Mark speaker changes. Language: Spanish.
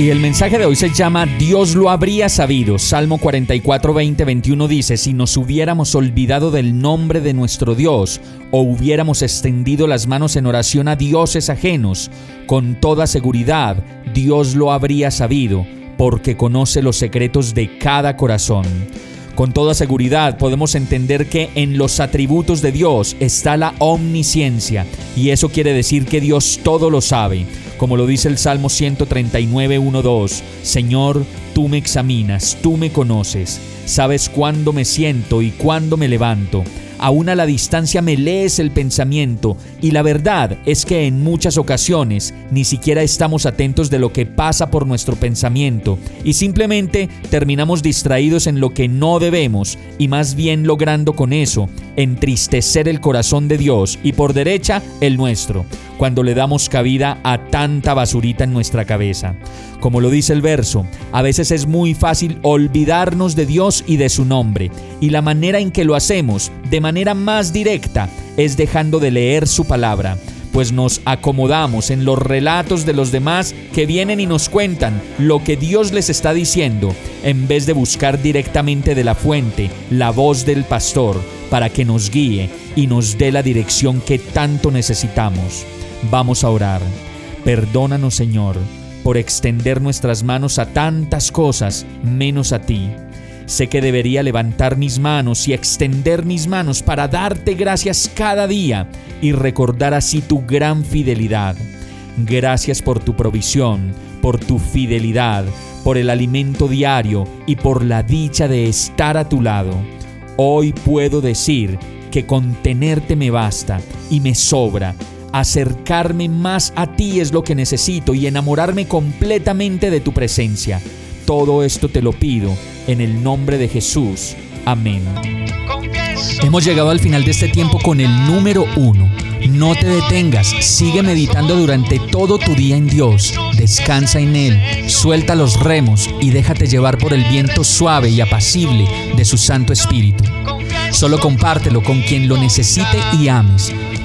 Speaker 1: Y el mensaje de hoy se llama Dios lo habría sabido. Salmo 44, 20, 21 dice, si nos hubiéramos olvidado del nombre de nuestro Dios o hubiéramos extendido las manos en oración a dioses ajenos, con toda seguridad Dios lo habría sabido, porque conoce los secretos de cada corazón. Con toda seguridad podemos entender que en los atributos de Dios está la omnisciencia, y eso quiere decir que Dios todo lo sabe como lo dice el Salmo 139, 1, 2. Señor, tú me examinas, tú me conoces, sabes cuándo me siento y cuándo me levanto. Aún a la distancia me lees el pensamiento. Y la verdad es que en muchas ocasiones ni siquiera estamos atentos de lo que pasa por nuestro pensamiento. Y simplemente terminamos distraídos en lo que no debemos y más bien logrando con eso entristecer el corazón de Dios y por derecha el nuestro, cuando le damos cabida a tanta basurita en nuestra cabeza. Como lo dice el verso, a veces es muy fácil olvidarnos de Dios y de su nombre, y la manera en que lo hacemos, de manera más directa, es dejando de leer su palabra, pues nos acomodamos en los relatos de los demás que vienen y nos cuentan lo que Dios les está diciendo, en vez de buscar directamente de la fuente la voz del pastor para que nos guíe y nos dé la dirección que tanto necesitamos. Vamos a orar. Perdónanos, Señor por extender nuestras manos a tantas cosas menos a ti. Sé que debería levantar mis manos y extender mis manos para darte gracias cada día y recordar así tu gran fidelidad. Gracias por tu provisión, por tu fidelidad, por el alimento diario y por la dicha de estar a tu lado. Hoy puedo decir que con tenerte me basta y me sobra Acercarme más a ti es lo que necesito y enamorarme completamente de tu presencia. Todo esto te lo pido en el nombre de Jesús. Amén. Hemos llegado al final de este tiempo con el número uno. No te detengas, sigue meditando durante todo tu día en Dios, descansa en Él, suelta los remos y déjate llevar por el viento suave y apacible de su Santo Espíritu. Solo compártelo con quien lo necesite y ames